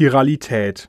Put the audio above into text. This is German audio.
Chiralität